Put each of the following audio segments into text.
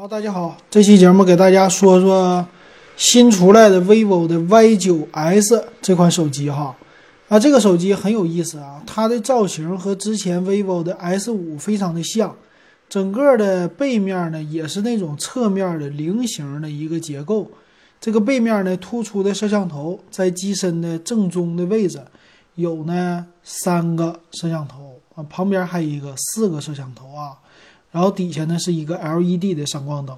好，大家好，这期节目给大家说说新出来的 vivo 的 Y9s 这款手机哈。啊，这个手机很有意思啊，它的造型和之前 vivo 的 S5 非常的像，整个的背面呢也是那种侧面的菱形的一个结构。这个背面呢突出的摄像头在机身的正中的位置，有呢三个摄像头啊，旁边还有一个四个摄像头啊，然后底下呢是一个 LED 的闪光灯，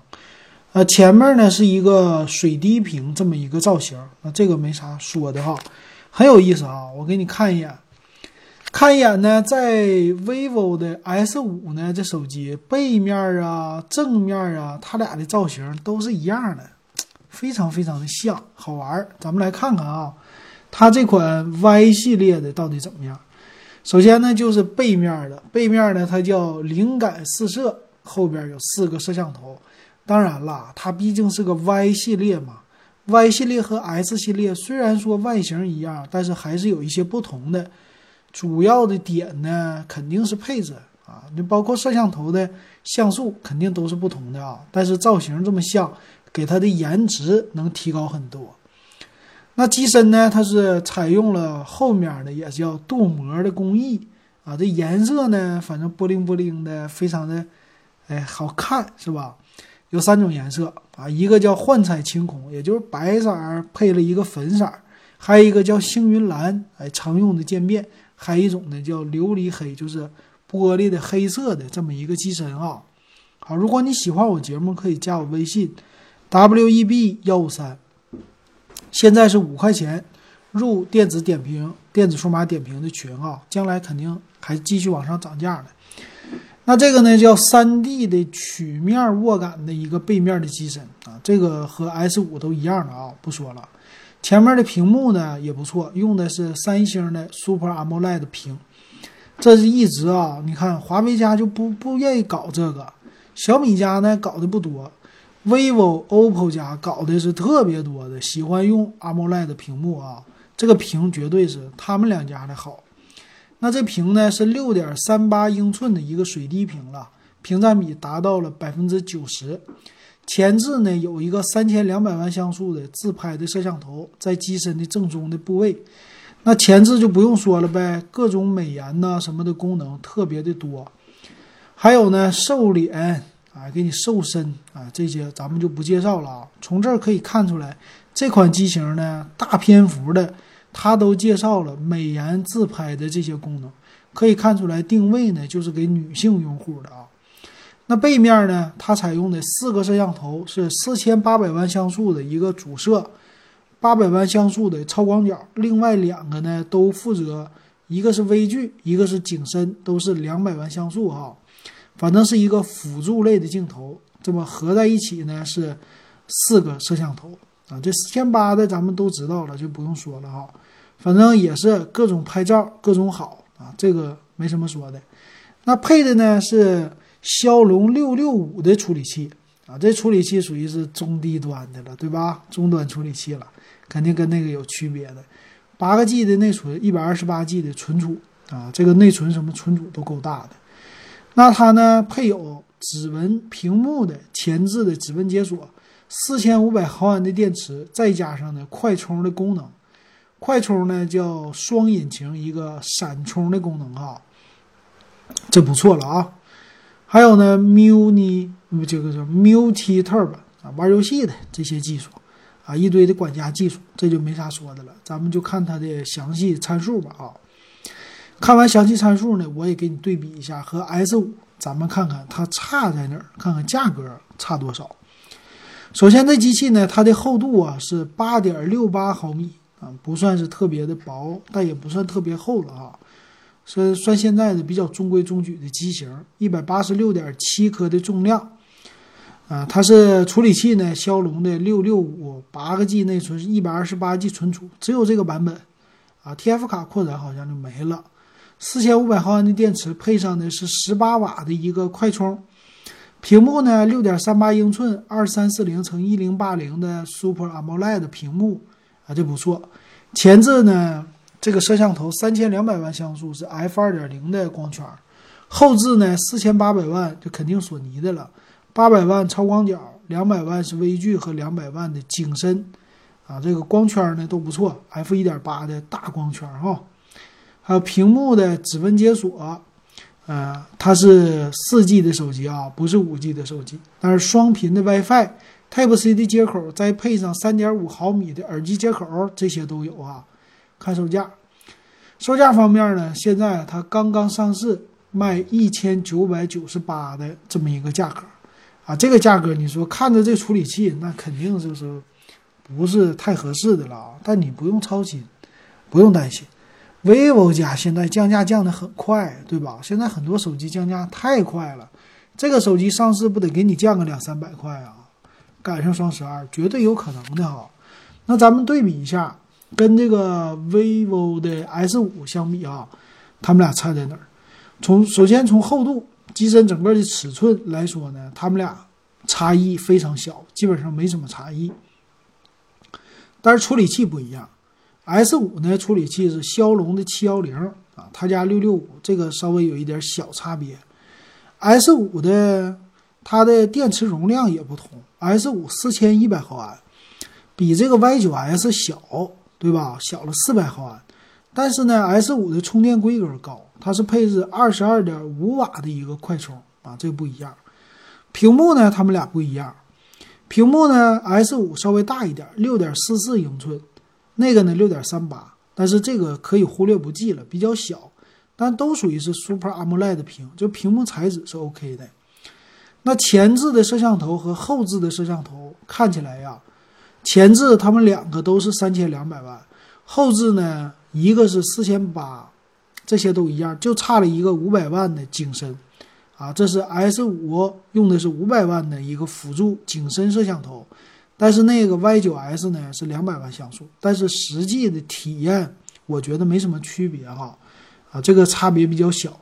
呃，前面呢是一个水滴屏这么一个造型，那这个没啥说的哈。很有意思啊！我给你看一眼，看一眼呢，在 vivo 的 S 五呢，这手机背面啊、正面啊，它俩的造型都是一样的，非常非常的像，好玩。咱们来看看啊，它这款 Y 系列的到底怎么样？首先呢，就是背面的，背面呢它叫灵感四摄，后边有四个摄像头。当然了，它毕竟是个 Y 系列嘛。Y 系列和 S 系列虽然说外形一样，但是还是有一些不同的。主要的点呢，肯定是配置啊，你包括摄像头的像素肯定都是不同的啊。但是造型这么像，给它的颜值能提高很多。那机身呢，它是采用了后面的也叫镀膜的工艺啊，这颜色呢，反正波灵波灵的，非常的哎好看，是吧？有三种颜色啊，一个叫幻彩晴空，也就是白色配了一个粉色；还有一个叫星云蓝，哎，常用的渐变；还有一种呢叫琉璃黑，就是玻璃的黑色的这么一个机身啊。好，如果你喜欢我节目，可以加我微信 w e b 幺五三，现在是五块钱入电子点评、电子数码点评的群啊，将来肯定还继续往上涨价的。那这个呢叫三 D 的曲面握感的一个背面的机身啊，这个和 S 五都一样的啊，不说了。前面的屏幕呢也不错，用的是三星的 Super AMOLED 屏，这是一直啊，你看华为家就不不愿意搞这个，小米家呢搞的不多，vivo、OPPO 家搞的是特别多的，喜欢用 AMOLED 屏幕啊，这个屏绝对是他们两家的好。那这屏呢是六点三八英寸的一个水滴屏了，屏占比达到了百分之九十。前置呢有一个三千两百万像素的自拍的摄像头，在机身的正中的部位。那前置就不用说了呗，各种美颜呐什么的功能特别的多。还有呢瘦脸啊，给你瘦身啊，这些咱们就不介绍了啊。从这儿可以看出来，这款机型呢大篇幅的。它都介绍了美颜自拍的这些功能，可以看出来定位呢就是给女性用户的啊。那背面呢，它采用的四个摄像头是四千八百万像素的一个主摄，八百万像素的超广角，另外两个呢都负责，一个是微距，一个是景深，都是两百万像素哈。反正是一个辅助类的镜头，这么合在一起呢是四个摄像头啊。这四千八的咱们都知道了，就不用说了哈。反正也是各种拍照，各种好啊，这个没什么说的。那配的呢是骁龙六六五的处理器啊，这处理器属于是中低端的了，对吧？中端处理器了，肯定跟那个有区别的。八个 G 的内存，一百二十八 G 的存储啊，这个内存什么存储都够大的。那它呢配有指纹屏幕的前置的指纹解锁，四千五百毫安的电池，再加上呢快充的功能。快充呢叫双引擎一个闪充的功能哈，这不错了啊。还有呢，Muni 这个叫 Multi Tab 啊，玩游戏的这些技术啊，一堆的管家技术，这就没啥说的了。咱们就看它的详细参数吧啊。看完详细参数呢，我也给你对比一下和 S 五，咱们看看它差在哪儿，看看价格差多少。首先这机器呢，它的厚度啊是八点六八毫米。啊，不算是特别的薄，但也不算特别厚了啊，是算现在的比较中规中矩的机型，一百八十六点七克的重量，啊，它是处理器呢，骁龙的六六五，八个 G 内存，一百二十八 G 存储，只有这个版本，啊，TF 卡扩展好像就没了，四千五百毫安的电池，配上的是十八瓦的一个快充，屏幕呢，六点三八英寸，二三四零乘一零八零的 Super AMOLED 屏幕。啊，这不错。前置呢，这个摄像头三千两百万像素是 f 二点零的光圈。后置呢，四千八百万就肯定索尼的了，八百万超广角，两百万是微距和两百万的景深，啊，这个光圈呢都不错，f 一点八的大光圈哈，还有屏幕的指纹解锁，呃，它是四 G 的手机啊，不是五 G 的手机，但是双频的 WiFi、Type C 的接口，再配上三点五毫米的耳机接口，这些都有啊。看售价，售价方面呢，现在它刚刚上市，卖一千九百九十八的这么一个价格。啊，这个价格你说看着这处理器，那肯定就是不是太合适的了啊。但你不用操心，不用担心，vivo 家现在降价降的很快，对吧？现在很多手机降价太快了，这个手机上市不得给你降个两三百块啊？赶上双十二，绝对有可能的哈。那咱们对比一下，跟这个 vivo 的 S 五相比啊，他们俩差在哪儿？从首先从厚度。机身整个的尺寸来说呢，他们俩差异非常小，基本上没什么差异。但是处理器不一样，S 五呢处理器是骁龙的七幺零啊，他家六六五这个稍微有一点小差别。S 五的它的电池容量也不同，S 五四千一百毫安，比这个 Y 九 S 小，对吧？小了四百毫安。但是呢，S 五的充电规格高。它是配置二十二点五瓦的一个快充啊，这个不一样。屏幕呢，它们俩不一样。屏幕呢，S 五稍微大一点，六点四四英寸，那个呢六点三八，但是这个可以忽略不计了，比较小。但都属于是 Super AMOLED 屏，就屏幕材质是 OK 的。那前置的摄像头和后置的摄像头看起来呀，前置它们两个都是三千两百万，后置呢一个是四千八。这些都一样，就差了一个五百万的景深，啊，这是 S 五用的是五百万的一个辅助景深摄像头，但是那个 Y 九 S 呢是两百万像素，但是实际的体验我觉得没什么区别哈，啊，这个差别比较小，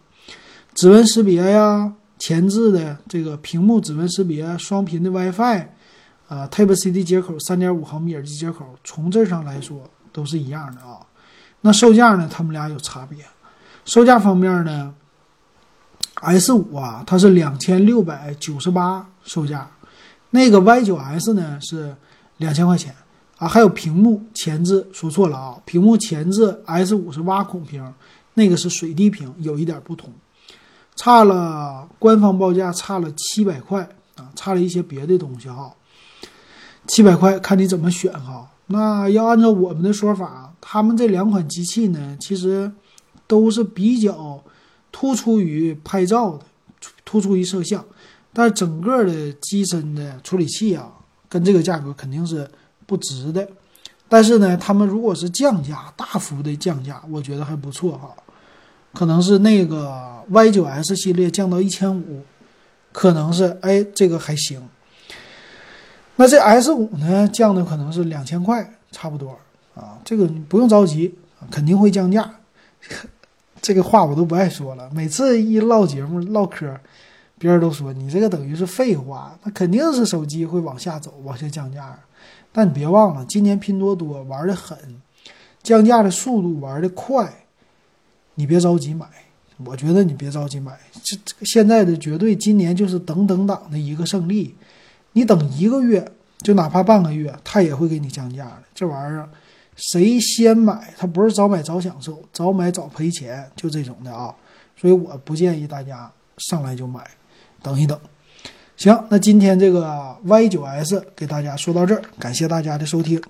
指纹识别呀，前置的这个屏幕指纹识别，双频的 WiFi，啊，Type C 的接口，三点五毫米耳机接口，从这上来说都是一样的啊，那售价呢，他们俩有差别。售价方面呢，S 五啊，它是两千六百九十八售价，那个 Y 九 S 呢是两千块钱啊。还有屏幕前置，说错了啊，屏幕前置 S 五是挖孔屏，那个是水滴屏，有一点不同，差了官方报价差了七百块啊，差了一些别的东西哈，七百块看你怎么选哈。那要按照我们的说法，他们这两款机器呢，其实。都是比较突出于拍照的，突出于摄像，但是整个的机身的处理器啊，跟这个价格肯定是不值的。但是呢，他们如果是降价，大幅的降价，我觉得还不错哈。可能是那个 Y 九 S 系列降到一千五，可能是哎这个还行。那这 S 五呢，降的可能是两千块，差不多啊。这个不用着急，肯定会降价。这个话我都不爱说了。每次一唠节目唠嗑，别人都说你这个等于是废话。那肯定是手机会往下走，往下降价。但你别忘了，今年拼多多玩的狠，降价的速度玩的快。你别着急买，我觉得你别着急买。这这个现在的绝对今年就是等等党的一个胜利。你等一个月，就哪怕半个月，他也会给你降价的。这玩意儿。谁先买，他不是早买早享受，早买早赔钱，就这种的啊。所以我不建议大家上来就买，等一等。行，那今天这个 Y 九 S 给大家说到这儿，感谢大家的收听。